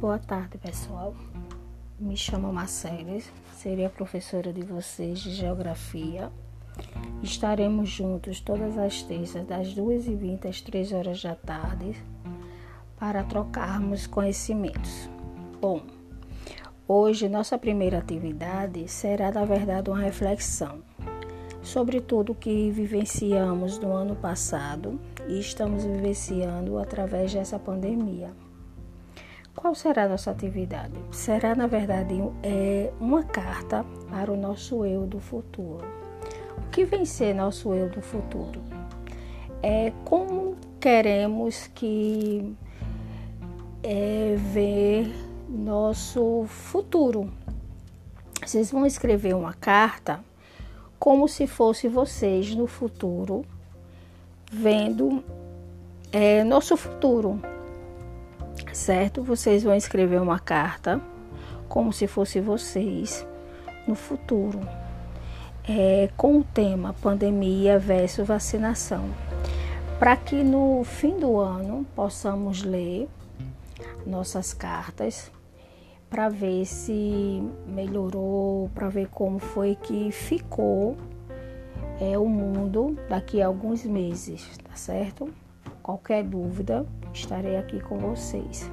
Boa tarde, pessoal. Me chamo Marceles, serei a professora de vocês de Geografia. Estaremos juntos todas as terças, das 2h20 às 3 horas da tarde, para trocarmos conhecimentos. Bom, hoje nossa primeira atividade será, na verdade, uma reflexão sobre tudo que vivenciamos no ano passado e estamos vivenciando através dessa pandemia. Qual será a nossa atividade? Será, na verdade, é uma carta para o nosso eu do futuro. O que vem ser nosso eu do futuro? É como queremos que é, ver nosso futuro. Vocês vão escrever uma carta como se fosse vocês no futuro, vendo é, nosso futuro certo? Vocês vão escrever uma carta como se fosse vocês no futuro, é, com o tema pandemia versus vacinação, para que no fim do ano possamos ler nossas cartas para ver se melhorou, para ver como foi que ficou é, o mundo daqui a alguns meses, tá certo? Qualquer dúvida, estarei aqui com vocês.